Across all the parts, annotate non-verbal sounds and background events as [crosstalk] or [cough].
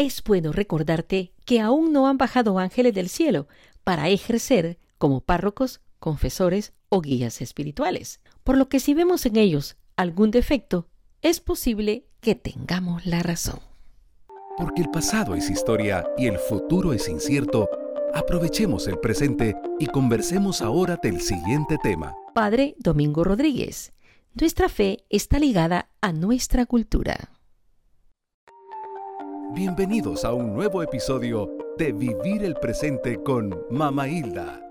es bueno recordarte que aún no han bajado ángeles del cielo para ejercer como párrocos, confesores o guías espirituales. Por lo que si vemos en ellos algún defecto, es posible que tengamos la razón. Porque el pasado es historia y el futuro es incierto, aprovechemos el presente y conversemos ahora del siguiente tema. Padre Domingo Rodríguez, nuestra fe está ligada a nuestra cultura. Bienvenidos a un nuevo episodio de Vivir el Presente con Mama Hilda.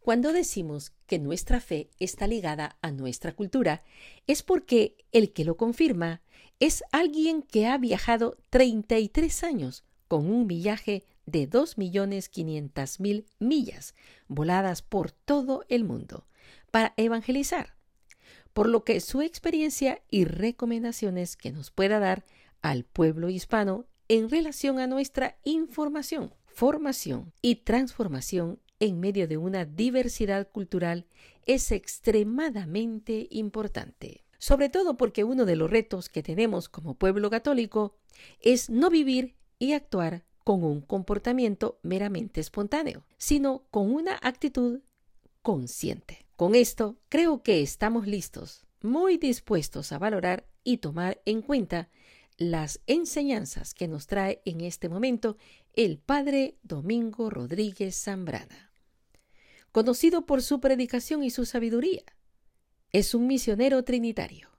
Cuando decimos que nuestra fe está ligada a nuestra cultura, es porque el que lo confirma es alguien que ha viajado 33 años con un millaje de 2.500.000 millas voladas por todo el mundo para evangelizar, por lo que su experiencia y recomendaciones que nos pueda dar al pueblo hispano en relación a nuestra información, formación y transformación en medio de una diversidad cultural es extremadamente importante. Sobre todo porque uno de los retos que tenemos como pueblo católico es no vivir y actuar con un comportamiento meramente espontáneo, sino con una actitud consciente. Con esto, creo que estamos listos, muy dispuestos a valorar y tomar en cuenta las enseñanzas que nos trae en este momento el Padre Domingo Rodríguez Zambrana conocido por su predicación y su sabiduría. Es un misionero trinitario.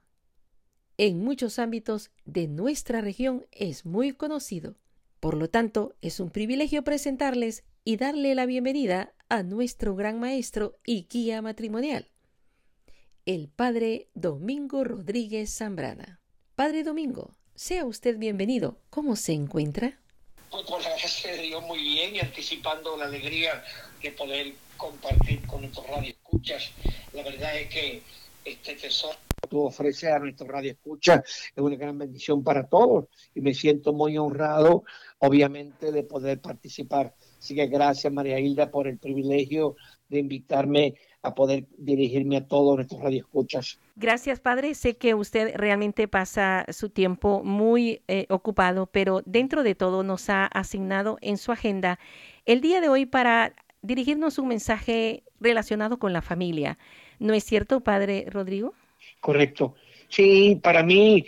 En muchos ámbitos de nuestra región es muy conocido. Por lo tanto, es un privilegio presentarles y darle la bienvenida a nuestro gran maestro y guía matrimonial, el Padre Domingo Rodríguez Zambrana. Padre Domingo, sea usted bienvenido. ¿Cómo se encuentra? Pues por la gracia de Dios muy bien y anticipando la alegría de poder compartir con nuestros radioescuchas. La verdad es que este tesoro que tú ofreces a nuestros radioescuchas es una gran bendición para todos y me siento muy honrado, obviamente, de poder participar. Así que gracias, María Hilda, por el privilegio de invitarme a poder dirigirme a todos nuestros radioescuchas. Gracias, padre. Sé que usted realmente pasa su tiempo muy eh, ocupado, pero dentro de todo nos ha asignado en su agenda el día de hoy para dirigirnos un mensaje relacionado con la familia. ¿No es cierto, padre Rodrigo? Correcto. Sí, para mí,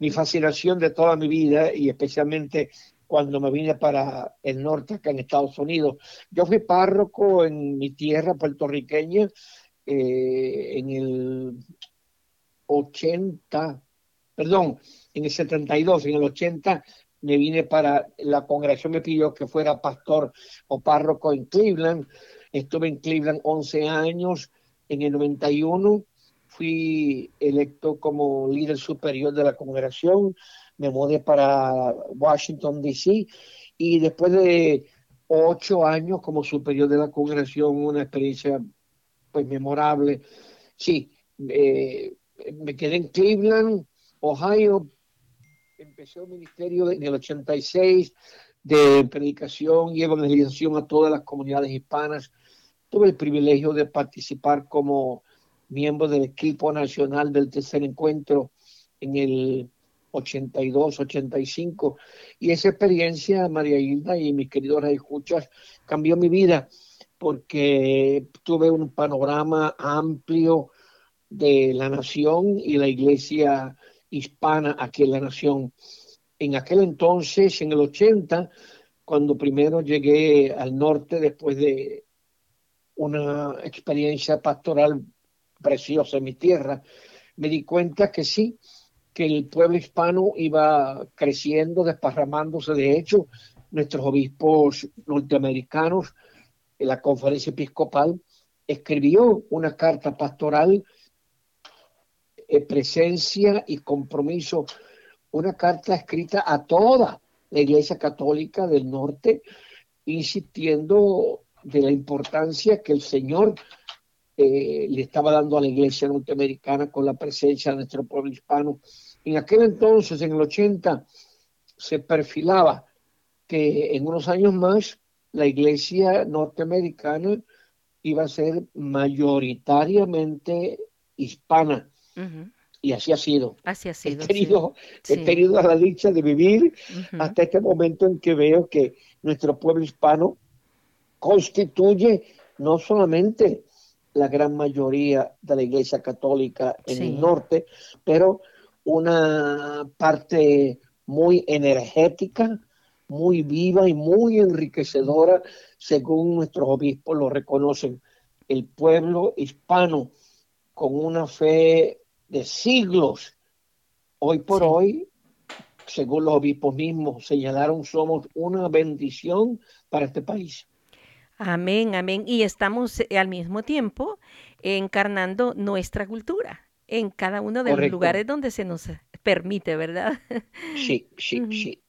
mi fascinación de toda mi vida y especialmente cuando me vine para el norte, acá en Estados Unidos. Yo fui párroco en mi tierra puertorriqueña eh, en el 80, perdón, en el 72, en el 80 me vine para, la congregación me pidió que fuera pastor o párroco en Cleveland. Estuve en Cleveland 11 años. En el 91 fui electo como líder superior de la congregación. Me mudé para Washington, D.C. Y después de ocho años como superior de la congregación, una experiencia pues memorable. Sí, eh, me quedé en Cleveland, Ohio, empecé un ministerio en el 86 de predicación y evangelización a todas las comunidades hispanas. Tuve el privilegio de participar como miembro del equipo nacional del tercer encuentro en el 82, 85. Y esa experiencia, María Hilda y mis queridos escuchas, cambió mi vida porque tuve un panorama amplio de la nación y la iglesia hispana aquí en la nación. En aquel entonces, en el 80, cuando primero llegué al norte después de una experiencia pastoral preciosa en mi tierra, me di cuenta que sí, que el pueblo hispano iba creciendo, desparramándose. De hecho, nuestros obispos norteamericanos, en la conferencia episcopal, escribió una carta pastoral eh, presencia y compromiso, una carta escrita a toda la Iglesia Católica del Norte, insistiendo de la importancia que el Señor eh, le estaba dando a la Iglesia norteamericana con la presencia de nuestro pueblo hispano. En aquel entonces, en el 80, se perfilaba que en unos años más la Iglesia norteamericana iba a ser mayoritariamente hispana. y así ha sido. Así ha sido. He tenido, he tenido la dicha de vivir hasta este momento en que veo que nuestro pueblo hispano constituye no solamente la gran mayoría de la Iglesia Católica en el norte, pero una parte muy energética, muy viva y muy enriquecedora, según nuestros obispos lo reconocen. El pueblo hispano con una fe de siglos, hoy por hoy, según los obispos mismos señalaron, somos una bendición para este país. Amén, amén. Y estamos eh, al mismo tiempo encarnando nuestra cultura en cada uno de los lugares donde se nos permite, ¿verdad? Sí, sí, sí.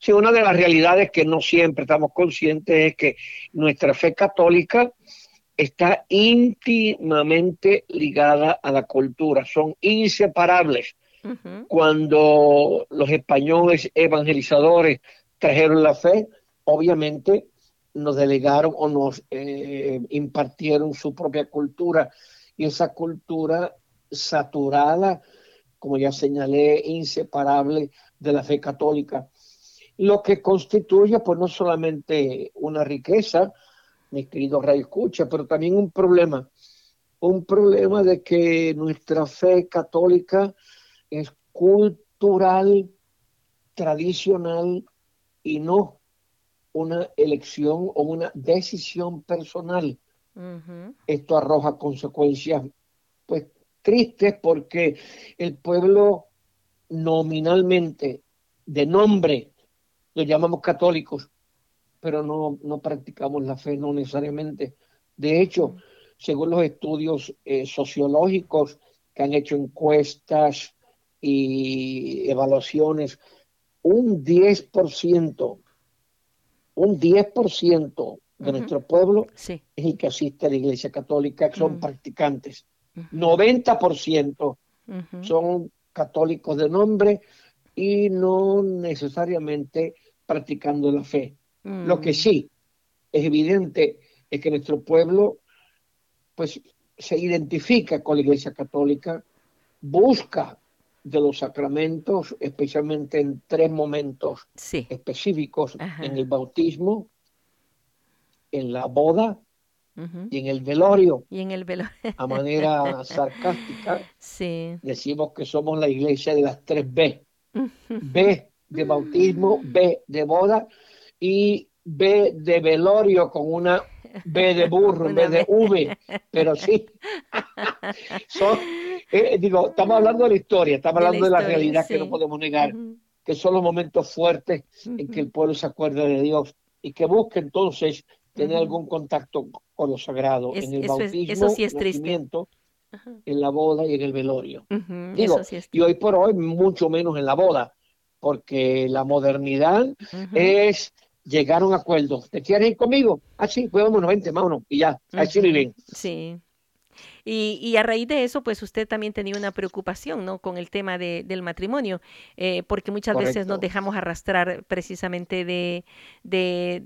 Sí, una de las realidades que no siempre estamos conscientes es que nuestra fe católica está íntimamente ligada a la cultura, son inseparables. Cuando los españoles evangelizadores trajeron la fe, obviamente nos delegaron o nos eh, impartieron su propia cultura y esa cultura saturada, como ya señalé, inseparable de la fe católica. Lo que constituye, pues no solamente una riqueza, mi querido Ray Escucha, pero también un problema, un problema de que nuestra fe católica es cultural, tradicional y no una elección o una decisión personal. Esto arroja consecuencias pues tristes porque el pueblo nominalmente de nombre lo llamamos católicos, pero no, no practicamos la fe, no necesariamente. De hecho, según los estudios eh, sociológicos que han hecho encuestas y evaluaciones, un 10% un 10% de nuestro pueblo es el que asiste a la Iglesia Católica, que son practicantes. 90% son católicos de nombre y no necesariamente practicando la fe. Lo que sí es evidente es que nuestro pueblo pues se identifica con la Iglesia Católica, busca de los sacramentos, especialmente en tres momentos específicos, en el bautismo, en la boda y en el velorio. Y en el velorio. a manera sarcástica, [laughs] decimos que somos la iglesia de las tres B. B de bautismo, B de boda y B de velorio con una B de burro [laughs] vez de V, pero sí. [laughs] Eh, digo, estamos hablando de la historia, estamos hablando de la realidad que no podemos negar, que son los momentos fuertes en que el pueblo se acuerda de Dios y que busque entonces tener algún contacto con lo sagrado en el bautismo, en el nacimiento, en la boda y en el velorio. Digo, y hoy por hoy mucho menos en la boda, porque la modernidad es llegar a un acuerdo. ¿Te quieres ir conmigo? Ah, sí, pues vámonos, vente, vámonos, y ya, así bien. Sí. Y, y, a raíz de eso, pues usted también tenía una preocupación, ¿no? Con el tema de, del matrimonio, eh, porque muchas veces nos dejamos arrastrar precisamente de, de,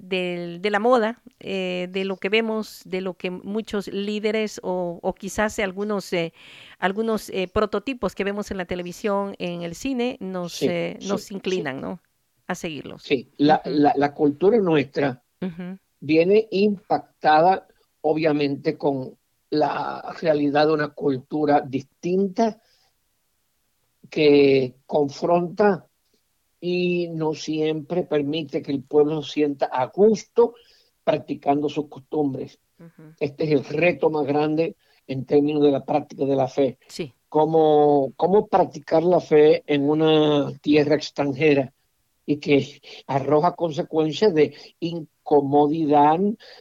de, la moda, eh, de lo que vemos, de lo que muchos líderes o, o quizás algunos, eh, algunos prototipos que vemos en la televisión, en el cine, nos, nos inclinan, ¿no? A seguirlos. Sí, la, la, la cultura nuestra viene impactada, obviamente, con la realidad de una cultura distinta que confronta y no siempre permite que el pueblo sienta a gusto practicando sus costumbres. Este es el reto más grande en términos de la práctica de la fe. Sí. Cómo, cómo practicar la fe en una tierra extranjera y que arroja consecuencias de incomodidad,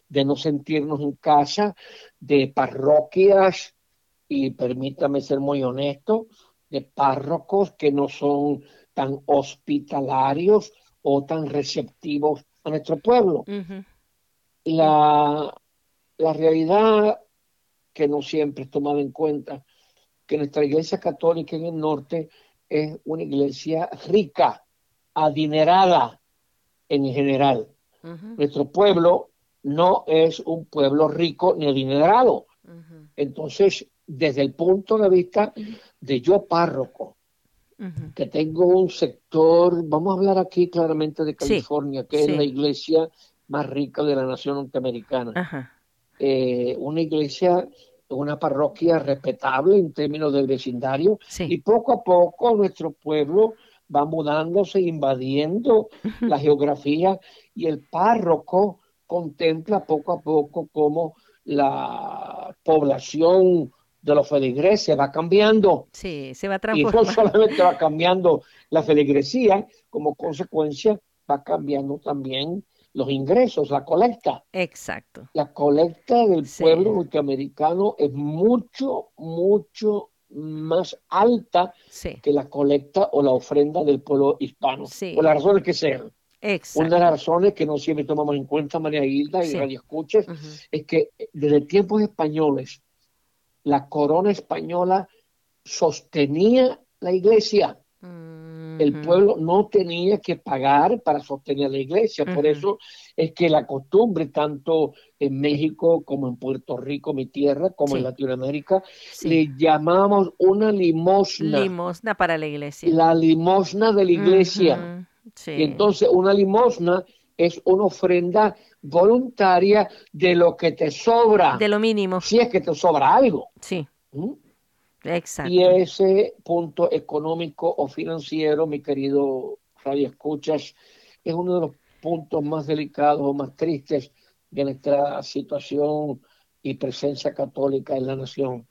de no sentirnos en casa, de parroquias, y permítame ser muy honesto, de párrocos que no son tan hospitalarios o tan receptivos a nuestro pueblo. la, la realidad que no siempre es tomada en cuenta, que nuestra iglesia católica en el norte es una iglesia rica, adinerada en general. Nuestro pueblo no es un pueblo rico ni adinerado. Entonces, desde el punto de vista de yo párroco, que tengo un sector, vamos a hablar aquí claramente de California, que es la iglesia más rica de la nación norteamericana. Eh, una iglesia, una parroquia respetable en términos del vecindario, y poco a poco nuestro pueblo va mudándose, invadiendo la geografía, y el párroco contempla poco a poco cómo la población de los feligreses va cambiando. Sí, se va transformando. Y no solamente va cambiando la feligresía, como consecuencia va cambiando también los ingresos, la colecta. Exacto. La colecta del pueblo norteamericano es mucho, mucho más alta que la colecta o la ofrenda del pueblo hispano. Por las razones que sean. Una de las razones que no siempre tomamos en cuenta, María Hilda y Radio Escuches, es que desde tiempos españoles la corona española sostenía la iglesia. El pueblo no tenía que pagar para sostener la iglesia. Por eso es que la costumbre, tanto en México como en Puerto Rico, mi tierra, como en Latinoamérica, le llamamos una limosna. Limosna para la iglesia. La limosna de la iglesia. Y entonces una limosna es una ofrenda voluntaria de lo que te sobra. De lo mínimo. Si es que te sobra algo. Sí. ¿Mm? Exacto. Y ese punto económico o financiero, mi querido Radio Escuchas, es uno de los puntos más delicados o más tristes de nuestra situación y presencia católica en la nación.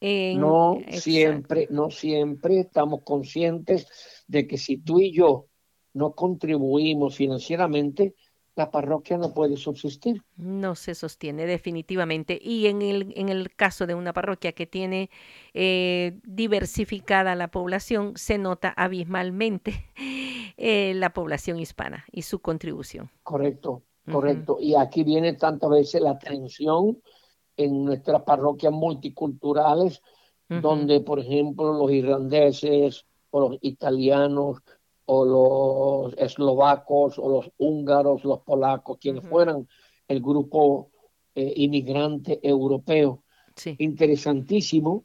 no siempre, no siempre estamos conscientes de que si tú y yo no contribuimos financieramente, la parroquia no puede subsistir. No se sostiene definitivamente. Y en el, en el caso de una parroquia que tiene eh, diversificada la población, se nota abismalmente [laughs] eh, la población hispana y su contribución. Correcto, correcto. Y aquí viene tantas veces la tensión en nuestras parroquias multiculturales, donde, por ejemplo, los irlandeses o los italianos o los eslovacos o los húngaros, los polacos, quienes fueran el grupo eh, inmigrante europeo. Interesantísimo,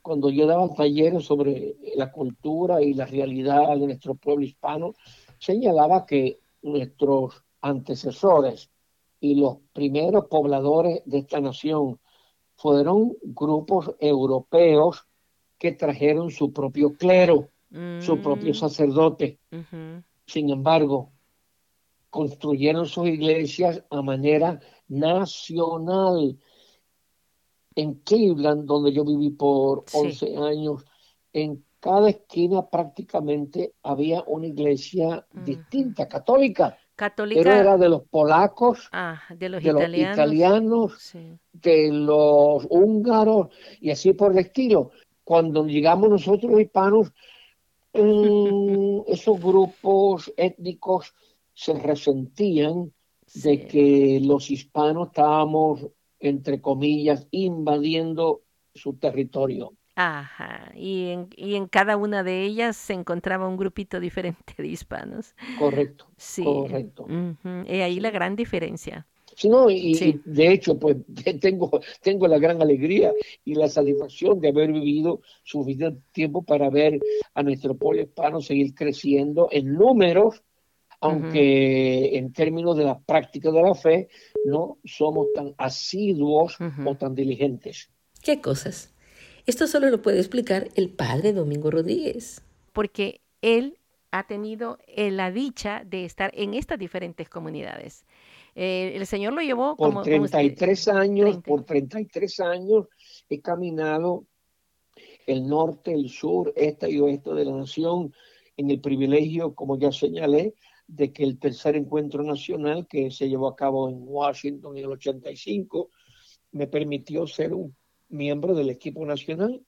cuando yo daba talleres sobre la cultura y la realidad de nuestro pueblo hispano, señalaba que nuestros antecesores y los primeros pobladores de esta nación fueron grupos europeos que trajeron su propio clero su propio mm. sacerdote. Sin embargo, construyeron sus iglesias a manera nacional. En Cleveland, donde yo viví por 11 años, en cada esquina prácticamente había una iglesia distinta, católica. Católica. Pero era de los polacos, ah, de los de italianos, los italianos de los húngaros y así por el estilo. Cuando llegamos nosotros hispanos, esos grupos étnicos se resentían de que los hispanos estábamos, entre comillas, invadiendo su territorio. Ajá, y en, y en cada una de ellas se encontraba un grupito diferente de hispanos. Correcto. Sí. Correcto. Y ahí la gran diferencia. Sí, no, y, de hecho, pues [laughs] tengo, tengo la gran alegría y la satisfacción de haber vivido suficiente tiempo para ver a nuestro pueblo hispano seguir creciendo en números, aunque en términos de la práctica de la fe no somos tan asiduos o tan diligentes. ¿Qué cosas? Esto solo lo puede explicar el padre Domingo Rodríguez. Porque él ha tenido la dicha de estar en estas diferentes comunidades. Eh, el Señor lo llevó por como, 33 años, por 33 años he caminado el norte, el sur, este y oeste de la nación en el privilegio, como ya señalé, de que el tercer encuentro nacional que se llevó a cabo en Washington en el 85 me permitió ser un miembro del equipo nacional.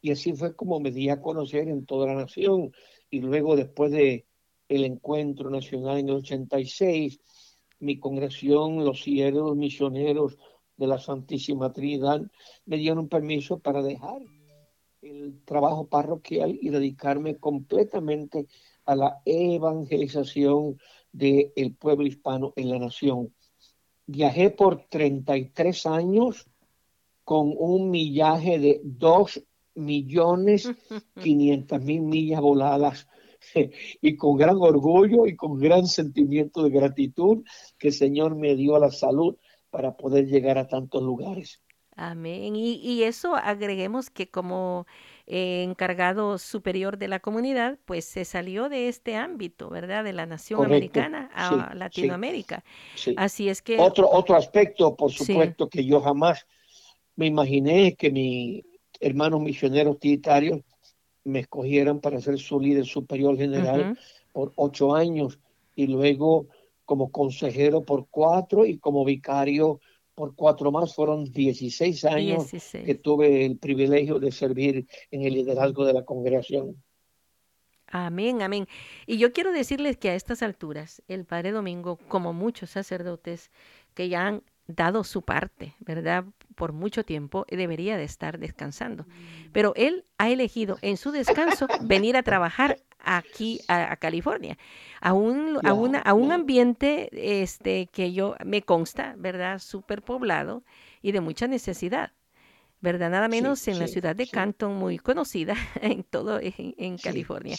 Y así fue como me di a conocer en toda la nación. Y luego después de el encuentro nacional en el 86 mi congregación, los siervos misioneros de la Santísima Trinidad, me dieron permiso para dejar el trabajo parroquial y dedicarme completamente a la evangelización del pueblo hispano en la nación. Viajé por 33 años con un millaje de 2 millones [laughs] 500 mil millas voladas [laughs] y con gran orgullo y con gran sentimiento de gratitud que el Señor me dio la salud para poder llegar a tantos lugares. Amén. Y, y eso agreguemos que como eh, encargado superior de la comunidad, pues se salió de este ámbito, ¿verdad? De la nación americana a Latinoamérica. Así es que... Otro, otro aspecto, por supuesto, que yo jamás me imaginé que mis hermanos misioneros trinitarios me escogieran para ser su líder superior general por ocho años y luego como consejero por cuatro y como vicario por cuatro más, fueron 16 años que tuve el privilegio de servir en el liderazgo de la congregación. Amén, amén. Y yo quiero decirles que a estas alturas, el Padre Domingo, como muchos sacerdotes que ya han dado su parte, ¿verdad? Por mucho tiempo, debería de estar descansando. Pero él ha elegido en su descanso venir a trabajar aquí a, California, a un, a, una, a un ambiente este, que yo me consta, ¿verdad? Súper poblado y de mucha necesidad. ¿verdad? Nada menos en la ciudad de Canton, muy conocida [laughs] en todo en, California.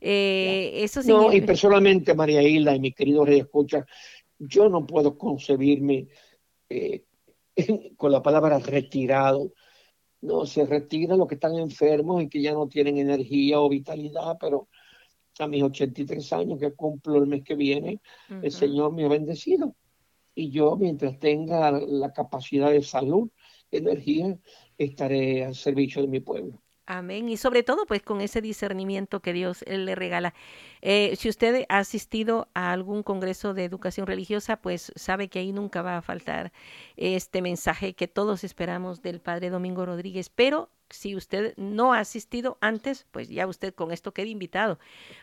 Eh, eso no, y personalmente, María Hilda y mi querido Rey Escucha, yo no puedo concebirme eh, [laughs] con la palabra retirado. No, se retiran los que están enfermos y que ya no tienen energía o vitalidad, pero a mis 83 años que cumplo el mes que viene, el Señor me ha bendecido. Y yo, mientras tenga la capacidad de salud, energía, estaré al servicio de mi pueblo. Amén. Y sobre todo, pues con ese discernimiento que Dios le regala. Eh, si usted ha asistido a algún congreso de educación religiosa, pues sabe que ahí nunca va a faltar este mensaje que todos esperamos del Padre Domingo Rodríguez. Pero si usted no ha asistido antes, pues ya usted con esto queda invitado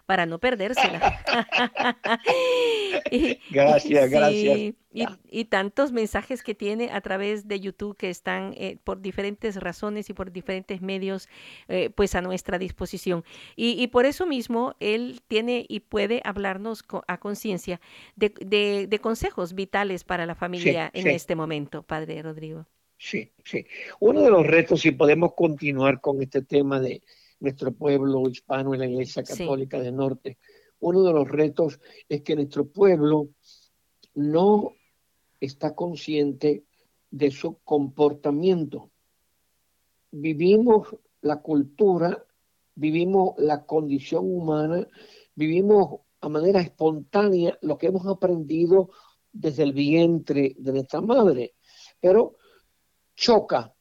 para no perdérsela. [laughs] gracias, gracias. Y, tantos mensajes que tiene a través de YouTube que están eh, por diferentes razones y por diferentes medios, eh, pues a nuestra disposición. Y, por eso mismo él tiene y puede hablarnos a conciencia de, consejos vitales para la familia en este momento, Padre Rodrigo. Sí, sí. Uno de los retos, si podemos continuar con este tema de nuestro pueblo hispano en la Iglesia Católica del Norte, uno de los retos es que nuestro pueblo no está consciente de su comportamiento. Vivimos la cultura, vivimos la condición humana, vivimos a manera espontánea lo que hemos aprendido desde el vientre de nuestra madre. Pero choca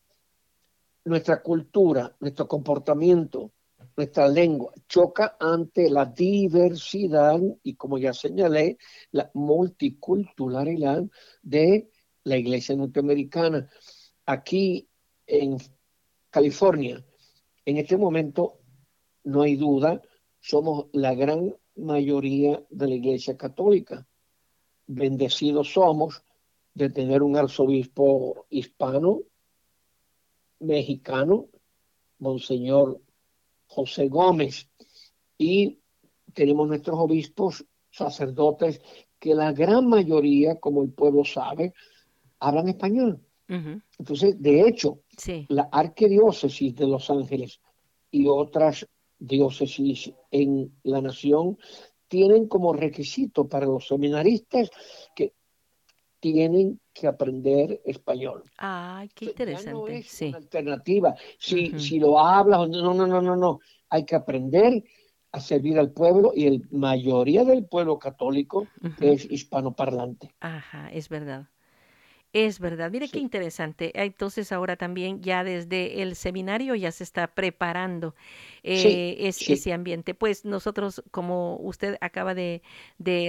nuestra cultura, nuestro comportamiento, nuestra lengua, choca ante la diversidad y como ya señalé, la multiculturalidad de la iglesia norteamericana. Aquí en California, en este momento, no hay duda, somos la gran mayoría de la iglesia católica. Bendecidos somos de tener un arzobispo hispano, mexicano, Monseñor José Gómez, y tenemos nuestros obispos, sacerdotes, que la gran mayoría, como el pueblo sabe, hablan español. Entonces, de hecho, la arquidiócesis de Los Ángeles y otras diócesis en la nación tienen como requisito para los seminaristas que tienen que aprender español. Ay, qué interesante. no es una alternativa. Si, si lo hablas, no, no, no, no, no. Hay que aprender a servir al pueblo y la mayoría del pueblo católico es hispanoparlante. Ajá, es verdad. Es verdad, mire qué interesante. Entonces ahora también ya desde el seminario ya se está preparando eh, ese ambiente. Pues nosotros, como usted acaba de,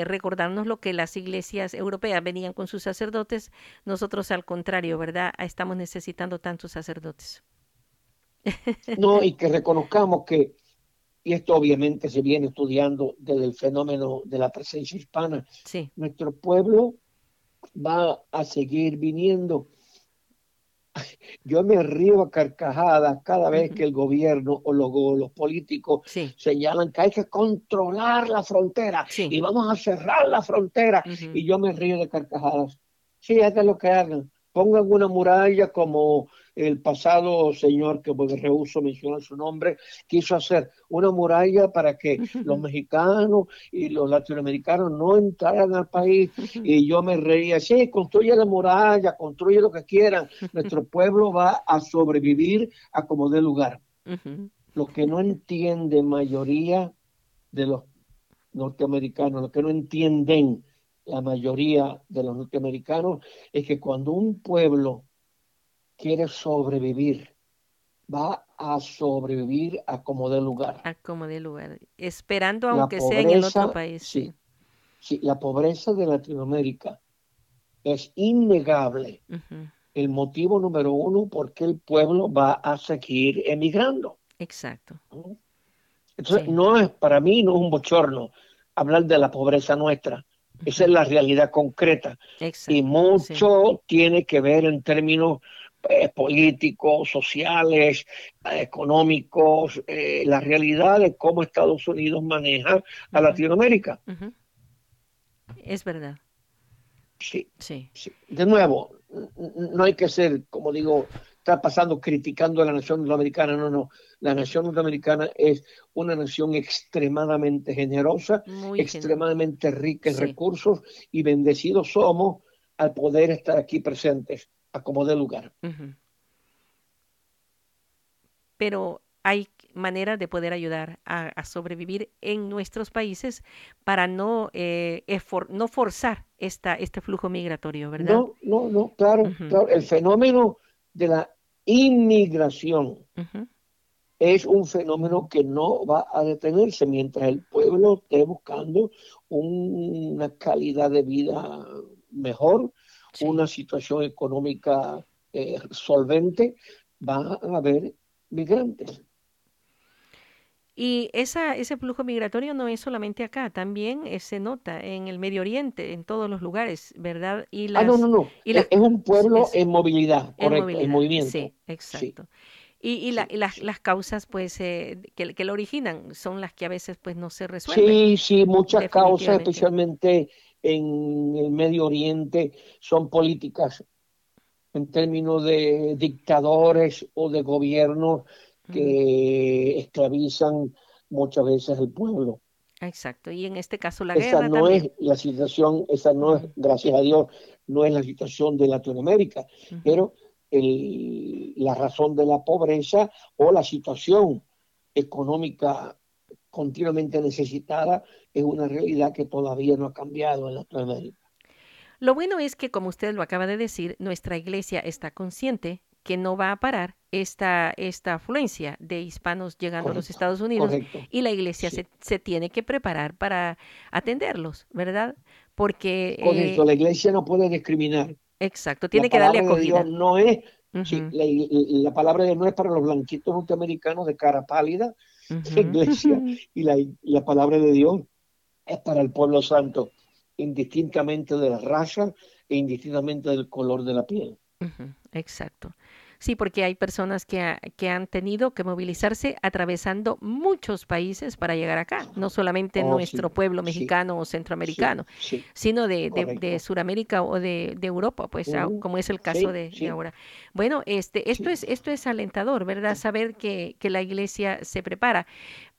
recordarnos lo que las iglesias europeas venían con sus sacerdotes, nosotros al contrario, ¿verdad? Estamos necesitando tantos sacerdotes. No, y [laughs] que reconozcamos que, y esto obviamente se viene estudiando desde el fenómeno de la presencia hispana, sí. nuestro pueblo va a seguir viniendo. Yo me río a carcajadas cada vez que el gobierno o los, políticos señalan que hay que controlar la frontera y vamos a cerrar la frontera. Y yo me río de carcajadas. Sí, es lo que hagan. pongan una muralla como el pasado señor que pues, rehuso mencionar su nombre quiso hacer una muralla para que los mexicanos y los latinoamericanos no entraran al país. Y yo me reía, sí, construye la muralla, construye lo que quieran, nuestro pueblo va a sobrevivir a como dé lugar. Lo que no entiende mayoría de los norteamericanos, lo que no entienden la mayoría de los norteamericanos es que cuando un pueblo quiere sobrevivir, va a sobrevivir a como dé lugar. A como dé lugar, esperando aunque sea en el otro país. Sí, sí, la pobreza de Latinoamérica es innegable. El motivo número uno por qué el pueblo va a seguir emigrando. Exacto. Entonces, no es, para mí no es un bochorno hablar de la pobreza nuestra. Esa es la realidad concreta. y mucho tiene que ver en términos eh, políticos, sociales, eh, económicos, eh, la realidad de cómo Estados Unidos maneja a Latinoamérica. Es verdad. Sí, sí. De nuevo, no hay que ser, como digo, está pasando criticando a la nación norteamericana, no, no. La nación norteamericana es una nación extremadamente generosa, extremadamente rica en recursos y bendecidos somos al poder estar aquí presentes como de lugar. Pero hay maneras de poder ayudar a, sobrevivir en nuestros países para no, eh, no forzar esta, este flujo migratorio, ¿verdad? No, no, no, claro, claro. El fenómeno de la inmigración es un fenómeno que no va a detenerse mientras el pueblo esté buscando una calidad de vida mejor, una situación económica eh, solvente, va a haber migrantes. Y esa, ese flujo migratorio no es solamente acá, también eh, se nota en el Medio Oriente, en todos los lugares, ¿verdad? Y las, ah, no, no, no. es, un pueblo en movilidad, correcto, en, movimiento. Sí, exacto. Y, y, la, las, las, causas pues eh, que, que, lo originan son las que a veces pues no se resuelven. Sí, sí, muchas causas, especialmente en el Medio Oriente son políticas en términos de dictadores o de gobiernos que esclavizan muchas veces al pueblo. Exacto, y en este caso la esa guerra. no es la situación, esa no es, gracias a Dios, no es la situación de Latinoamérica, pero el, la razón de la pobreza o la situación económica continuamente necesitada es una realidad que todavía no ha cambiado en Latinoamérica. Lo bueno es que, como usted lo acaba de decir, nuestra iglesia está consciente que no va a parar esta, esta afluencia de hispanos llegando a los Estados Unidos y la iglesia se, se, tiene que preparar para atenderlos, ¿verdad? Porque... Eh, la iglesia no puede discriminar. Exacto, tiene que darle acogida. no es, la, palabra de Dios no es para los blanquitos norteamericanos de cara pálida, la iglesia y la, la palabra de Dios es para el pueblo santo, indistintamente de la raza e indistintamente del color de la piel. Exacto. Sí, porque hay personas que, que, han tenido que movilizarse atravesando muchos países para llegar acá, no solamente oh, nuestro pueblo mexicano o centroamericano, sino de, de, Sudamérica o de, Europa, pues como es el caso de, ahora. Bueno, este, esto es, esto es alentador, ¿verdad? Saber que, que la iglesia se prepara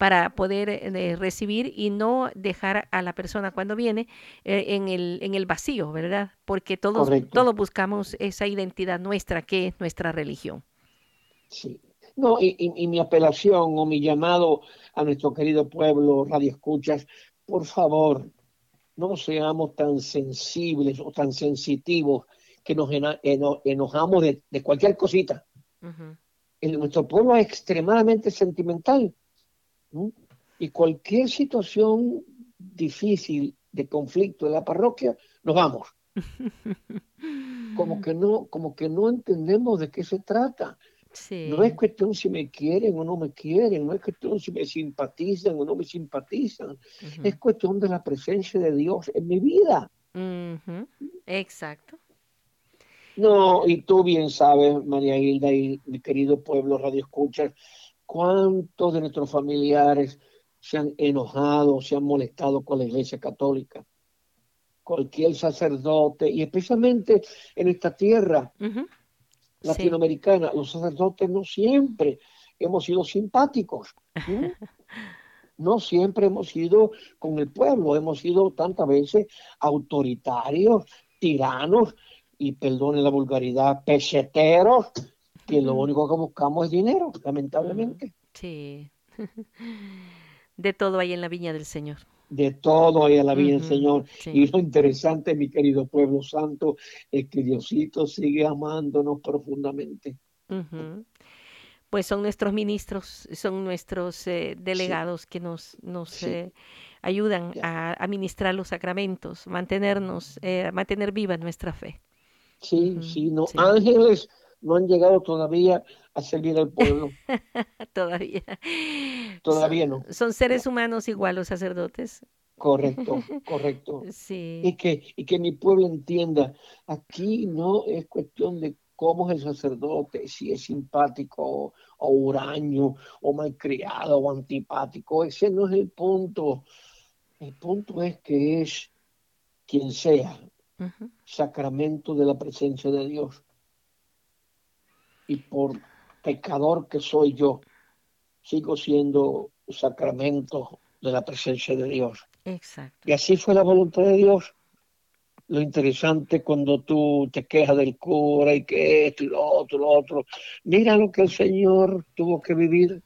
para poder eh, recibir y no dejar a la persona cuando viene eh, en, el, en el vacío, ¿verdad? Porque todos, todos buscamos esa identidad nuestra, que es nuestra religión. Sí. No, y, mi apelación o mi llamado a nuestro querido pueblo, Radio Escuchas, por favor, no seamos tan sensibles o tan sensitivos que nos enojamos de, cualquier cosita. nuestro pueblo es extremadamente sentimental y cualquier situación difícil de conflicto en la parroquia, nos vamos. [laughs] Como que no, como que no entendemos de qué se trata. No es cuestión si me quieren o no me quieren, no es cuestión si me simpatizan o no me simpatizan, es cuestión de la presencia de Dios en mi vida. Exacto. No, y tú bien sabes, María Hilda y mi querido pueblo Radio Escuchas, cuántos de nuestros familiares se han enojado, se han molestado con la Iglesia Católica cualquier sacerdote, y especialmente en esta tierra latinoamericana, los sacerdotes no siempre hemos sido simpáticos. ¿no? [laughs] No siempre hemos sido con el pueblo, hemos sido tantas veces autoritarios, tiranos y, perdone la vulgaridad, peseteros, que lo único que buscamos es dinero, lamentablemente. Sí. [laughs] De todo hay en la viña del Señor. De todo hay a la vida del Señor. sí. Y lo interesante, mi querido pueblo santo, es que Diosito sigue amándonos profundamente. Pues son nuestros ministros, son nuestros eh, delegados que nos, nos Sí. eh, ayudan a administrar los sacramentos, mantenernos, eh, mantener viva nuestra fe. Sí, sí, no, ángeles no han llegado todavía a servir al pueblo. [laughs] Todavía. Todavía Son, no. son seres humanos igual los sacerdotes. Correcto, [laughs] correcto. Y Sí. que, y que mi pueblo entienda, aquí no es cuestión de cómo es el sacerdote, si es simpático o, o huraño o malcriado o antipático. Ese no es el punto. El punto es que es quien sea, sacramento de la presencia de Dios. Y por pecador que soy yo, sigo siendo sacramento de la presencia de Dios. Exacto. Y así fue la voluntad de Dios. Lo interesante cuando tú te quejas del cura y que esto y lo otro, lo otro. Mira lo que el Señor tuvo que vivir.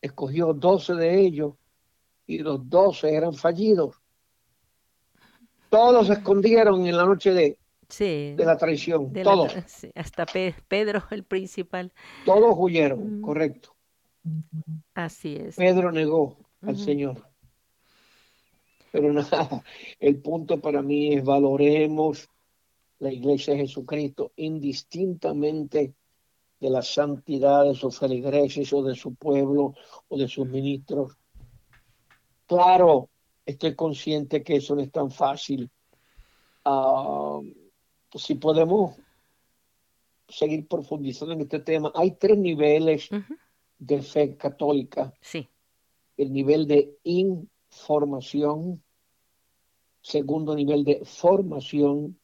Escogió doce de ellos y los doce eran fallidos. Todos se escondieron en la noche de, Sí. de la traición. de Todos, sí, hasta Pe- Pedro, [laughs] el principal. todos huyeron, Mm. correcto. Así es. Pedro negó al. Señor. Pero nada, [laughs] el punto para mí es valoremos la iglesia de Jesucristo indistintamente de la santidad de sus feligreses o de su pueblo o de sus ministros. Claro, estoy consciente que eso no es tan fácil. Ah, si podemos seguir profundizando en este tema, hay tres niveles de fe católica Sí. el nivel de información, segundo nivel de formación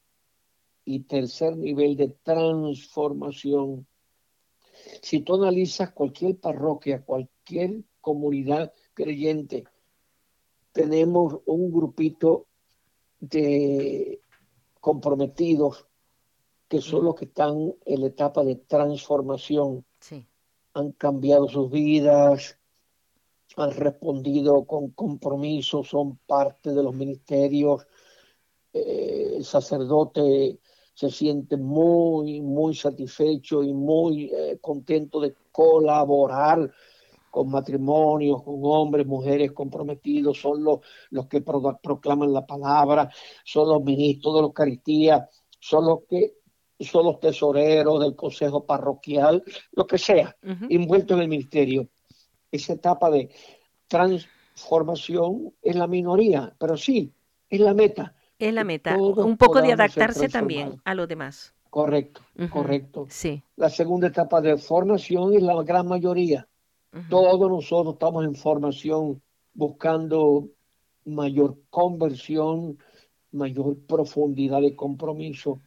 y tercer nivel de transformación. Si tú analizas cualquier parroquia, cualquier comunidad creyente, tenemos un grupito de comprometidos que son los que están en la etapa de transformación Sí. han cambiado sus vidas, han respondido con compromiso, son parte de los ministerios. Eh, el sacerdote se siente muy, muy satisfecho y muy eh, contento de colaborar con matrimonios, con hombres, mujeres comprometidos, son los, los que pro- proclaman la palabra, son los ministros de la Eucaristía, son los que son los tesoreros del consejo parroquial, lo que sea Ujú. envuelto en el ministerio. Esa etapa de transformación es la minoría, pero sí, es la meta. Es la meta. Un poco de adaptarse también a los demás. Correcto, correcto. Sí. La segunda etapa de formación es la gran mayoría. Todos nosotros estamos en formación buscando mayor conversión, mayor profundidad de compromiso.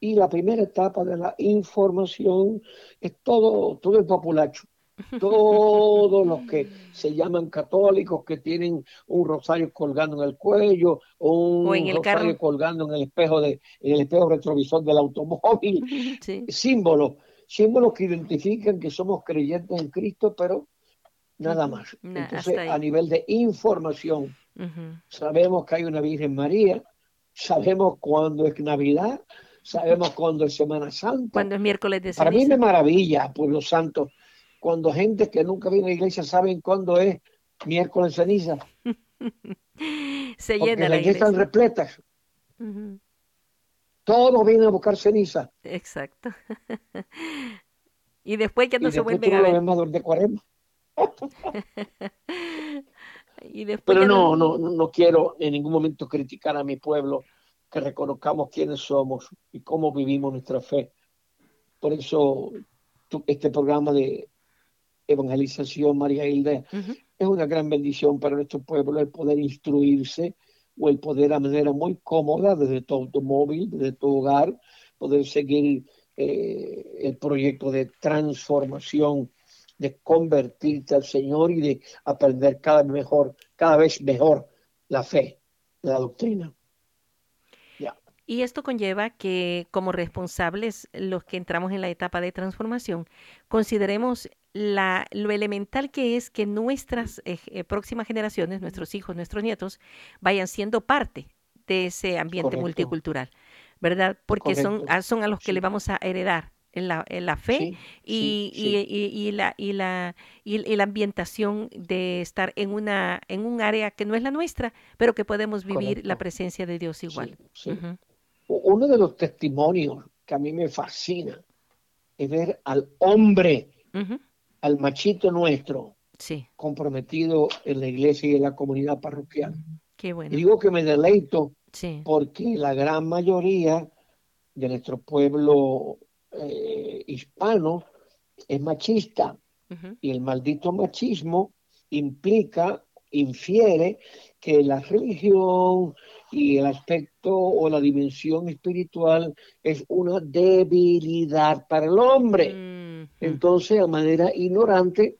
Y la primera etapa de la información es todo, todo el populacho. [laughs] Todos los que se llaman católicos, que tienen un rosario colgando en el cuello, o un O en el rosario carro. colgando en el espejo de, en el espejo retrovisor del automóvil, [laughs] Sí. símbolos, símbolos que identifican que somos creyentes en Cristo, pero nada más. Entonces, a nivel de información, sabemos que hay una Virgen María, sabemos cuándo es Navidad, sabemos cuándo es Semana Santa. Cuando es miércoles de Para mí me maravilla, pueblo santo, cuando gente que nunca viene a la iglesia saben cuándo es miércoles de ceniza, [laughs] Se porque llena las la iglesias están iglesia. repletas, Ujú. Todos vienen a buscar ceniza, Exacto. [laughs] Y después que y no se vuelven a ver. durante cuaresma. [laughs] Y después Pero ya no, no, no quiero en ningún momento criticar a mi pueblo, que reconozcamos quiénes somos y cómo vivimos nuestra fe. Por eso este programa de evangelización, María Hilda, es una gran bendición para nuestro pueblo el poder instruirse o el poder a manera muy cómoda desde tu automóvil, desde tu hogar, poder seguir eh, el proyecto de transformación, de convertirte al Señor y de aprender cada vez mejor, cada vez mejor la fe, la doctrina. Y esto conlleva que como responsables, los que entramos en la etapa de transformación, consideremos la, lo elemental que es que nuestras eh, eh, próximas generaciones, nuestros hijos, nuestros nietos, vayan siendo parte de ese ambiente multicultural, ¿verdad? Porque son, son a los que le vamos a heredar en la, en la fe y, y, y, la, y, la, y, la ambientación de estar en, una, en un área que no es la nuestra, pero que podemos vivir la presencia de Dios igual. Uno de los testimonios que a mí me fascina es ver al hombre, al machito nuestro, comprometido en la iglesia y en la comunidad parroquial. Qué bueno. digo que me deleito porque la gran mayoría de nuestro pueblo eh, hispano es machista y el maldito machismo implica, infiere que la religión, y el aspecto o la dimensión espiritual es una debilidad para el hombre. Mm-hmm. Entonces, de manera ignorante,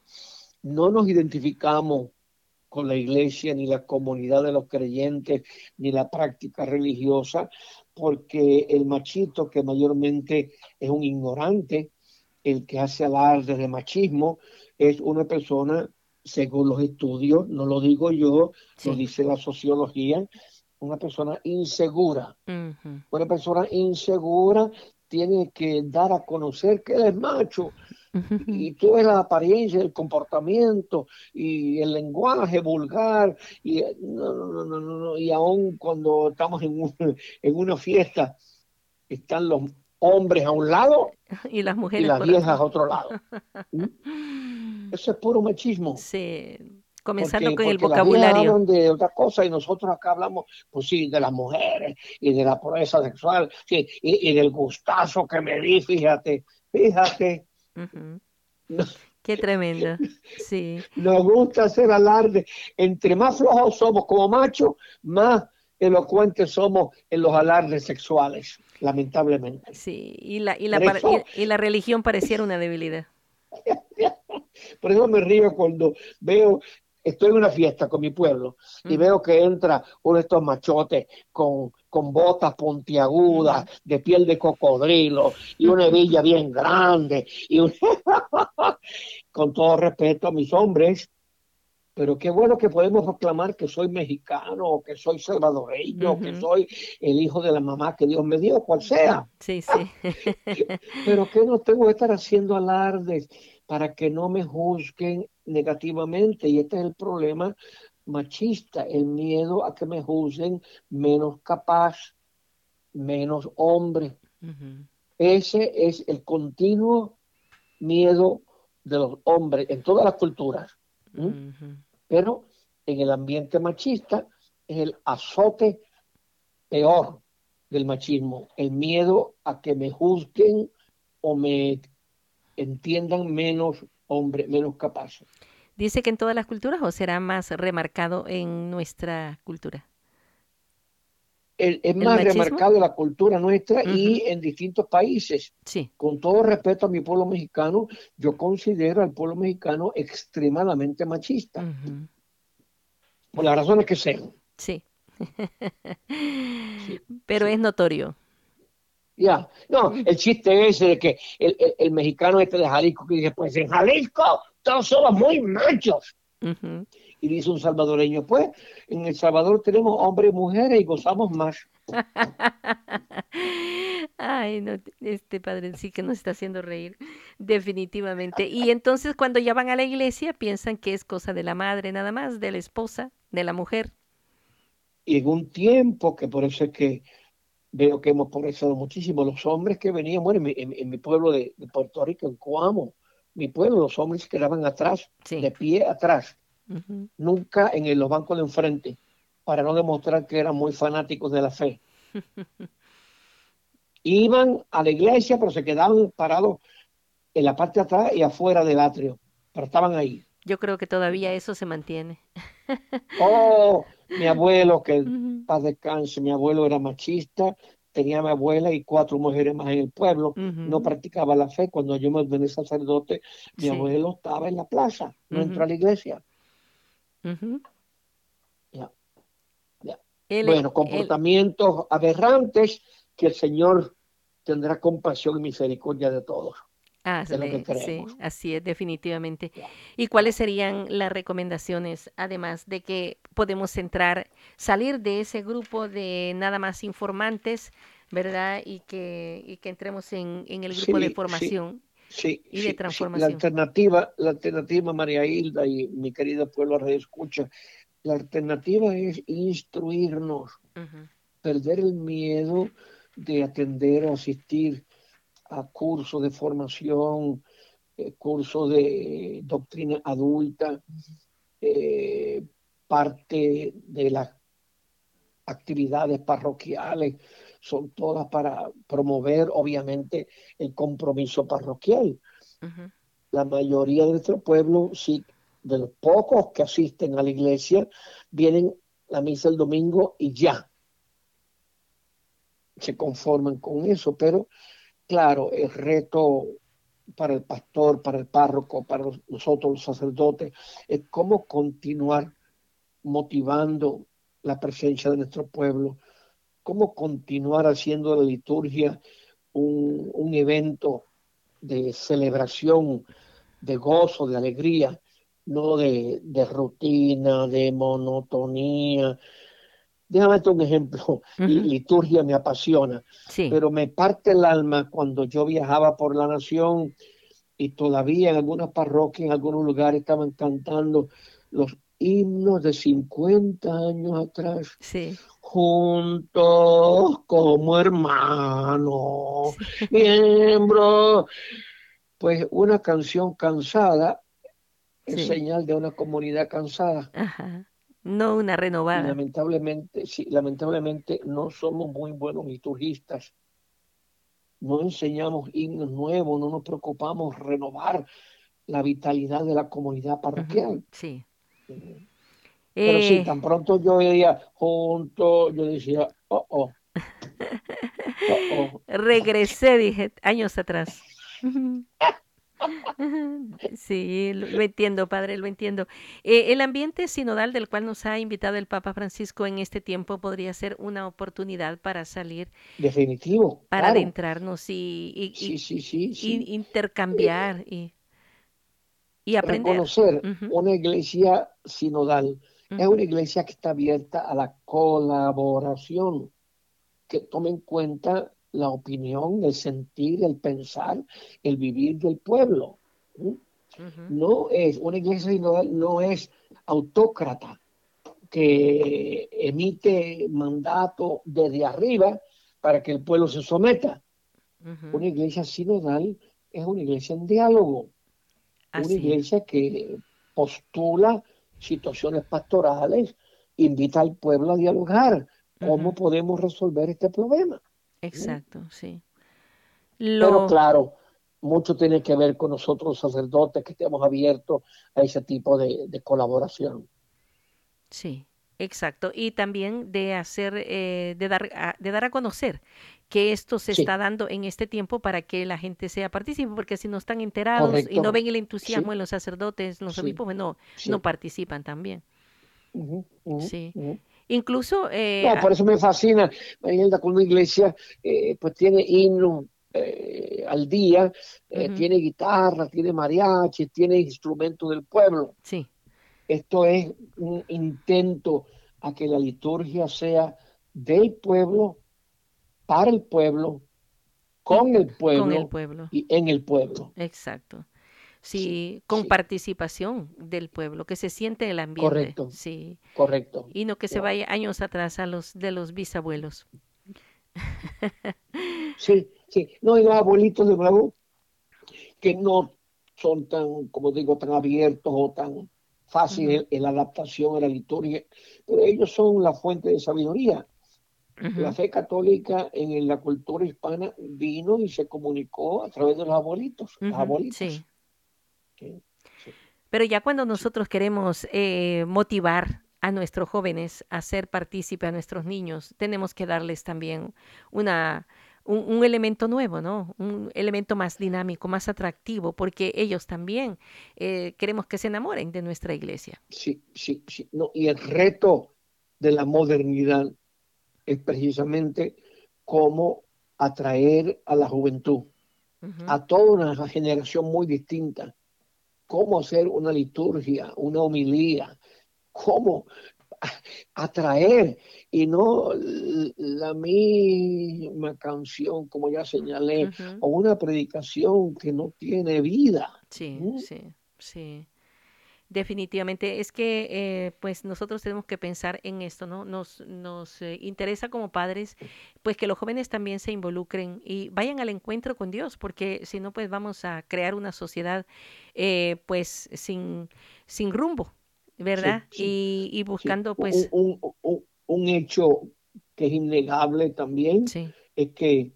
no nos identificamos con la iglesia, ni la comunidad de los creyentes, ni la práctica religiosa, porque el machito, que mayormente es un ignorante, el que hace alarde de machismo, es una persona, según los estudios, no lo digo yo, lo dice la sociología, una persona insegura. Una persona insegura tiene que dar a conocer que él es macho. Y ves la apariencia, el comportamiento y el lenguaje vulgar. Y, no, no, no, no, y aún cuando estamos en, en una fiesta, están los hombres a un lado y las mujeres y las viejas a otro lado. [laughs] ¿Mm? Eso es puro machismo. Sí comenzando con el vocabulario. De otra cosa y nosotros acá hablamos, pues sí, de las mujeres y de la pureza sexual sí, y, del gustazo que me di, fíjate, fíjate. Qué tremendo, [laughs] sí. Nos gusta hacer alarde. Entre más flojos somos como machos, más elocuentes somos en los alardes sexuales, lamentablemente. Sí, y la, y la, y la religión pareciera una debilidad. [laughs] Por eso me río cuando veo estoy en una fiesta con mi pueblo y veo que entra uno de estos machotes con, con botas puntiagudas, de piel de cocodrilo y una hebilla bien grande. Y [laughs] con todo respeto a mis hombres, pero qué bueno que podemos proclamar que soy mexicano, que soy salvadoreño, que soy el hijo de la mamá que Dios me dio, cual sea. Sí, sí. [laughs] pero que no tengo que estar haciendo alardes para que no me juzguen negativamente. Y este es el problema machista, el miedo a que me juzguen menos capaz, menos hombre. Ese es el continuo miedo de los hombres en todas las culturas. Pero en el ambiente machista es el azote peor del machismo, el miedo a que me juzguen o me entiendan menos hombre, menos capaz. ¿Dice que en todas las culturas o será más remarcado en nuestra cultura? es más remarcado en la cultura nuestra y en distintos países. Sí. Con todo respeto a mi pueblo mexicano, yo considero al pueblo mexicano extremadamente machista. Por las razones que sean. Sí. [laughs] Pero es notorio. Ya, no, el chiste es de que el, el, mexicano este de Jalisco que dice, pues en Jalisco todos somos muy machos. Y dice un salvadoreño, pues en El Salvador tenemos hombres y mujeres y gozamos más. [laughs] Ay, no, este padre sí que nos está haciendo reír, definitivamente. Y entonces cuando ya van a la iglesia piensan que es cosa de la madre nada más, de la esposa, de la mujer. Y en un tiempo que por eso es que veo que hemos progresado muchísimo. Los hombres que venían, bueno, en mi, pueblo de, Puerto Rico, en Coamo, mi pueblo, los hombres quedaban atrás, de pie atrás, nunca en los bancos de enfrente, para no demostrar que eran muy fanáticos de la fe. [laughs] Iban a la iglesia, pero se quedaban parados en la parte de atrás y afuera del atrio, pero estaban ahí. Yo creo que todavía eso se mantiene. [laughs] oh, Mi abuelo, que paz descanse, mi abuelo era machista, tenía mi abuela y cuatro mujeres más en el pueblo, no practicaba la fe. Cuando yo me ordené sacerdote, mi abuelo estaba en la plaza, no entró a la iglesia. bueno, comportamientos aberrantes que el Señor tendrá compasión y misericordia de todos. Ah, sí, así es, definitivamente. ¿Y cuáles serían las recomendaciones, además de que podemos entrar, salir de ese grupo de nada más informantes, ¿verdad? Y que, y que entremos en, en el grupo de formación sí, y de transformación. La alternativa, la alternativa, María Hilda y mi querida pueblo de escucha, la alternativa es instruirnos, perder el miedo de atender o asistir a cursos de formación, eh, cursos de doctrina adulta, eh, parte de las actividades parroquiales, son todas para promover, obviamente, el compromiso parroquial. La mayoría de nuestro pueblo, sí, de los pocos que asisten a la iglesia, vienen la misa el domingo y ya se conforman con eso, pero claro, el reto para el pastor, para el párroco, para nosotros los sacerdotes, es cómo continuar motivando la presencia de nuestro pueblo, cómo continuar haciendo la liturgia un, un evento de celebración, de gozo, de alegría, no de, de rutina, de monotonía, Déjame un ejemplo. [laughs] Liturgia me apasiona, pero me parte el alma cuando yo viajaba por la nación y todavía en algunas parroquias, en algunos lugares estaban cantando los himnos de 50 años atrás. Juntos como hermanos, miembros. Pues una canción cansada es señal de una comunidad cansada. Ajá no una renovada. lamentablemente, sí, lamentablemente no somos muy buenos liturgistas. No enseñamos himnos nuevos, no nos preocupamos renovar la vitalidad de la comunidad parroquial. Sí. Pero sí, eh. tan pronto yo veía junto, yo decía, oh, oh. [laughs] oh, oh. Regresé, dije, años atrás. [laughs] Sí, lo, entiendo, padre, lo entiendo. Eh, el ambiente sinodal del cual nos ha invitado el Papa Francisco en este tiempo podría ser una oportunidad para salir. Definitivo. Para adentrarnos y, y, intercambiar y, y aprender. Reconocer una iglesia sinodal. Es una iglesia que está abierta a la colaboración, que tome en cuenta la opinión, el sentir, el pensar, el vivir del pueblo. No es, una iglesia no es autócrata que emite mandato desde arriba para que el pueblo se someta. Una iglesia sinodal es una iglesia en diálogo, una iglesia que postula situaciones pastorales, invita al pueblo a dialogar. ¿Cómo podemos resolver este problema? Exacto, sí. Pero claro, mucho tiene que ver con nosotros los sacerdotes que estemos abiertos a ese tipo de, colaboración. Sí, exacto. Y también de hacer, eh, de, dar a, de dar a conocer que esto se está dando en este tiempo para que la gente sea partícipe, porque si no están enterados y no ven el entusiasmo en los sacerdotes, los obispos, no, no participan también. sí. Incluso... Eh, por eso me fascina, Marielda, con una iglesia eh, pues tiene himno eh, al día, tiene guitarra, tiene mariachi, tiene instrumentos del pueblo. Sí. Esto es un intento a que la liturgia sea del pueblo, para el pueblo, con el pueblo, con el pueblo. y en el pueblo. Exacto sí, con participación del pueblo, que se siente el ambiente. Correcto. Sí. Correcto. Y no que se vaya años atrás a los de los bisabuelos. [laughs] Sí, sí. No, y los abuelitos de nuevo, que no son tan, como digo, tan abiertos o tan fáciles en la adaptación a la liturgia, pero ellos son la fuente de sabiduría. La fe católica en la cultura hispana vino y se comunicó a través de los abuelitos. los abuelitos. Pero ya cuando nosotros queremos eh, motivar a nuestros jóvenes a ser partícipe, a nuestros niños, tenemos que darles también una, un, elemento nuevo, ¿no? Un elemento más dinámico, más atractivo, porque ellos también eh, queremos que se enamoren de nuestra iglesia. Sí, sí, sí. No, y el reto de la modernidad es precisamente cómo atraer a la juventud, a toda una generación muy distinta, cómo hacer una liturgia, una homilía, cómo atraer y no la misma canción, como ya señalé, o una predicación que no tiene vida. Sí, sí, sí. Definitivamente, es que eh, pues nosotros tenemos que pensar en esto, ¿no? Nos, nos eh, interesa como padres pues que los jóvenes también se involucren y vayan al encuentro con Dios, porque si no pues vamos a crear una sociedad eh, pues sin, sin rumbo, ¿verdad? Y, buscando pues... Un, un, hecho que es innegable también es que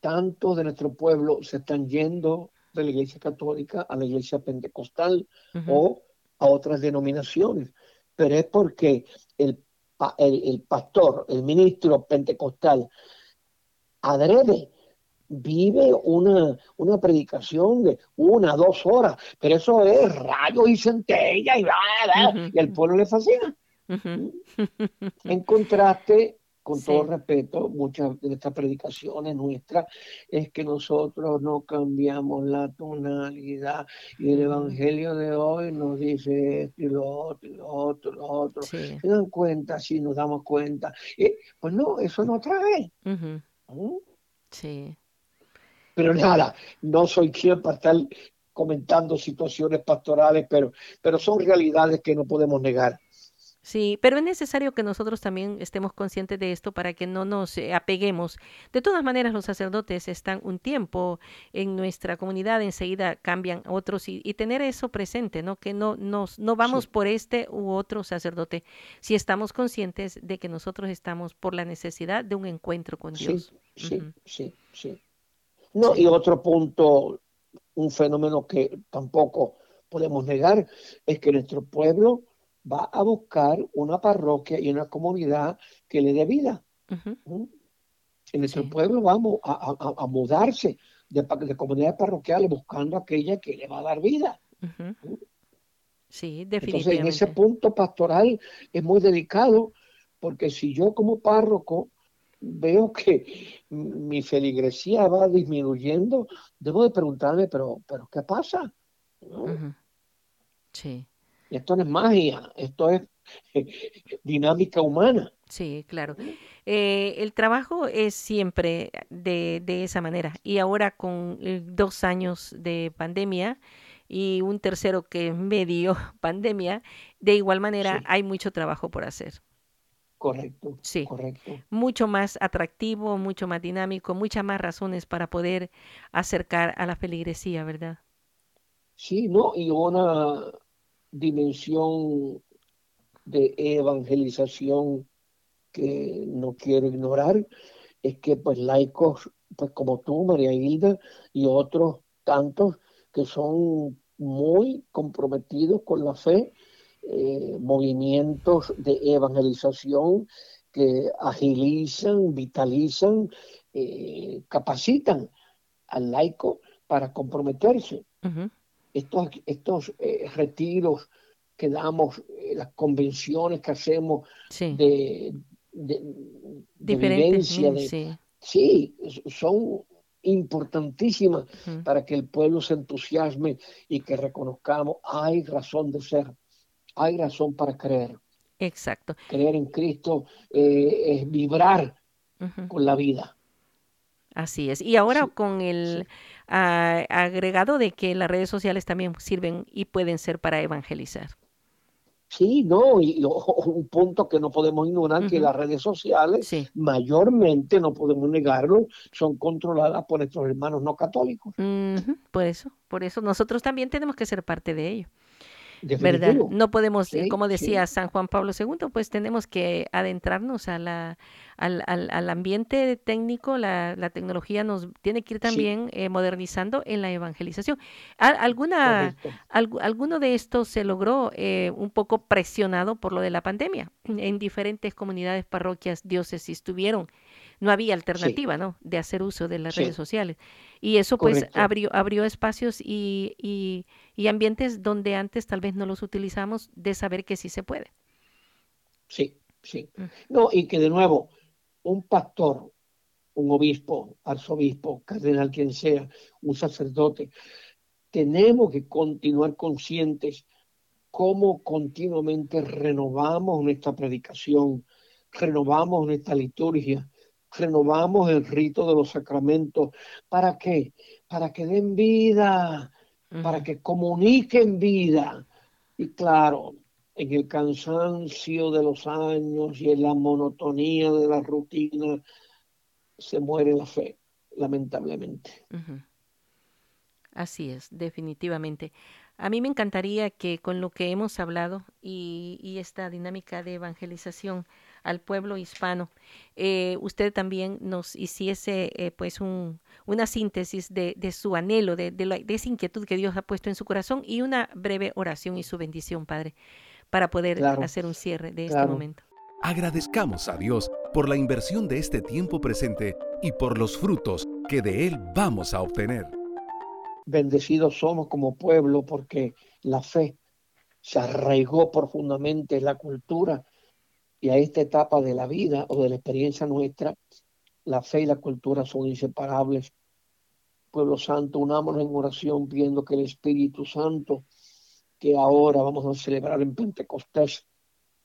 tanto de nuestro pueblo se están yendo de la Iglesia Católica a la Iglesia Pentecostal o a otras denominaciones, pero es porque el, el, pastor, el ministro pentecostal, adrede, vive una, una predicación de una, dos horas, pero eso es rayo y centella y, y al pueblo le fascina. En contraste, con todo respeto, muchas de estas predicaciones nuestras es que nosotros no cambiamos la tonalidad y el evangelio de hoy nos dice esto y lo otro y lo otro, lo otro. ¿Se dan cuenta? Si nos damos cuenta. pues no, eso no trae. ¿Mm? Sí. Pero nada, no soy quien para estar comentando situaciones pastorales, pero, pero son realidades que no podemos negar. Sí, pero es necesario que nosotros también estemos conscientes de esto para que no nos eh, apeguemos. De todas maneras, los sacerdotes están un tiempo en nuestra comunidad, enseguida cambian otros y, tener eso presente, ¿no? Que no nos no vamos por este u otro sacerdote, si estamos conscientes de que nosotros estamos por la necesidad de un encuentro con Dios. Sí, sí, sí, No, y otro punto, un fenómeno que tampoco podemos negar, es que nuestro pueblo va a buscar una parroquia y una comunidad que le dé vida. ¿Mm? En nuestro pueblo vamos a, mudarse de, de, comunidades parroquiales buscando aquella que le va a dar vida. ¿Mm? Sí, definitivamente. Entonces, en ese punto pastoral es muy delicado, porque si yo como párroco veo que mi feligresía va disminuyendo, debo de preguntarme, pero, pero ¿qué pasa? Sí. Esto no es magia, esto es [laughs] dinámica humana. Sí, claro. Eh, el trabajo es siempre de, de, esa manera. Y ahora con eh, dos años de pandemia y un tercero que medio [laughs] pandemia, de igual manera hay mucho trabajo por hacer. Correcto. Sí. Correcto. Mucho más atractivo, mucho más dinámico, muchas más razones para poder acercar a la feligresía, ¿verdad? Sí, no, y una dimensión de evangelización que no quiero ignorar es que pues laicos pues como tú María Hilda y otros tantos que son muy comprometidos con la fe eh, movimientos de evangelización que agilizan vitalizan eh, capacitan al laico para comprometerse. Estos, estos eh, retiros que damos, las convenciones que hacemos de, de, vivencia, de, sí. son importantísimas para que el pueblo se entusiasme y que reconozcamos, hay razón de ser, hay razón para creer. Exacto. Creer en Cristo eh, es vibrar con la vida. Así es. Y ahora con el agregado de que las redes sociales también sirven y pueden ser para evangelizar. Sí, no, y, un punto que no podemos ignorar, que las redes sociales, mayormente, no podemos negarlo, son controladas por nuestros hermanos no católicos. Por eso, por eso nosotros también tenemos que ser parte de ello. ¿Verdad? No podemos, eh, como decía San Juan Pablo II, pues tenemos que adentrarnos a la, al, al, ambiente técnico, la, la, tecnología nos tiene que ir también eh, modernizando en la evangelización. ¿Alguna, ¿Alguno de estos se logró eh, un poco presionado por lo de la pandemia? En diferentes comunidades, parroquias, diócesis tuvieron no había alternativa, ¿no? De hacer uso de las redes sociales. Y eso pues abrió, abrió espacios y, y, y, ambientes donde antes tal vez no los utilizamos de saber que sí se puede. Sí, sí. Mm. No, y que de nuevo, un pastor, un obispo, arzobispo, cardenal, quien sea, un sacerdote, tenemos que continuar conscientes cómo continuamente renovamos nuestra predicación, renovamos nuestra liturgia, renovamos el rito de los sacramentos. ¿Para qué? Para que den vida, para que comuniquen vida. Y claro, en el cansancio de los años y en la monotonía de la rutina, se muere la fe, lamentablemente. Así es, definitivamente. A mí me encantaría que con lo que hemos hablado y, y esta dinámica de evangelización, al pueblo hispano. Eh, usted también nos hiciese eh, pues un, una síntesis de, de su anhelo, de, de, esa inquietud que Dios ha puesto en su corazón y una breve oración y su bendición, Padre, para poder hacer un cierre de este momento. Agradezcamos a Dios por la inversión de este tiempo presente y por los frutos que de él vamos a obtener. Bendecidos somos como pueblo porque la fe se arraigó profundamente en la cultura y a esta etapa de la vida o de la experiencia nuestra, la fe y la cultura son inseparables. Pueblo Santo, unámonos en oración pidiendo que el Espíritu Santo, que ahora vamos a celebrar en Pentecostés,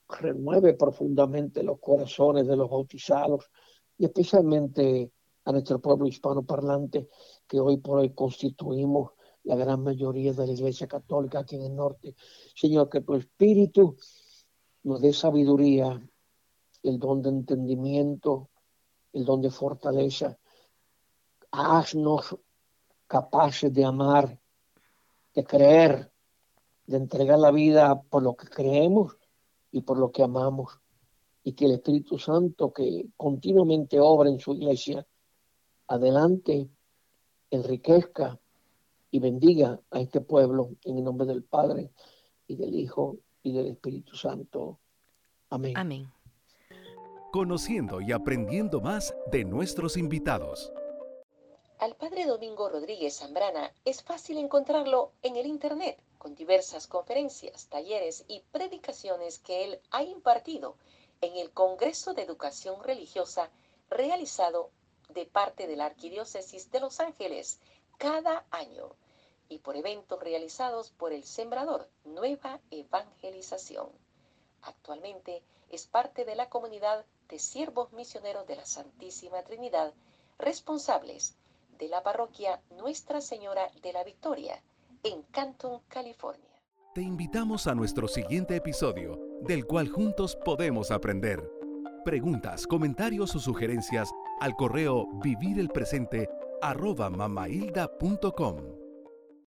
renueve profundamente los corazones de los bautizados y especialmente a nuestro pueblo hispano parlante que hoy por hoy constituimos la gran mayoría de la Iglesia Católica aquí en el norte. Señor, que tu Espíritu nos dé sabiduría, el don de entendimiento, el don de fortaleza. Haznos capaces de amar, de creer, de entregar la vida por lo que creemos y por lo que amamos. Y que el Espíritu Santo, que continuamente obra en su iglesia, adelante, enriquezca y bendiga a este pueblo en el nombre del Padre y del Hijo y del Espíritu Santo. Amén. Amén. Conociendo y aprendiendo más de nuestros invitados. Al padre Domingo Rodríguez Zambrana es fácil encontrarlo en el Internet, con diversas conferencias, talleres y predicaciones que él ha impartido en el Congreso de Educación Religiosa realizado de parte de la Arquidiócesis de Los Ángeles cada año y por eventos realizados por el Sembrador Nueva Evangelización. Actualmente es parte de la comunidad de siervos misioneros de la Santísima Trinidad, responsables de la parroquia Nuestra Señora de la Victoria, en Canton, California. Te invitamos a nuestro siguiente episodio, del cual juntos podemos aprender. Preguntas, comentarios o sugerencias al correo vivirelpresente arroba mamailda.com.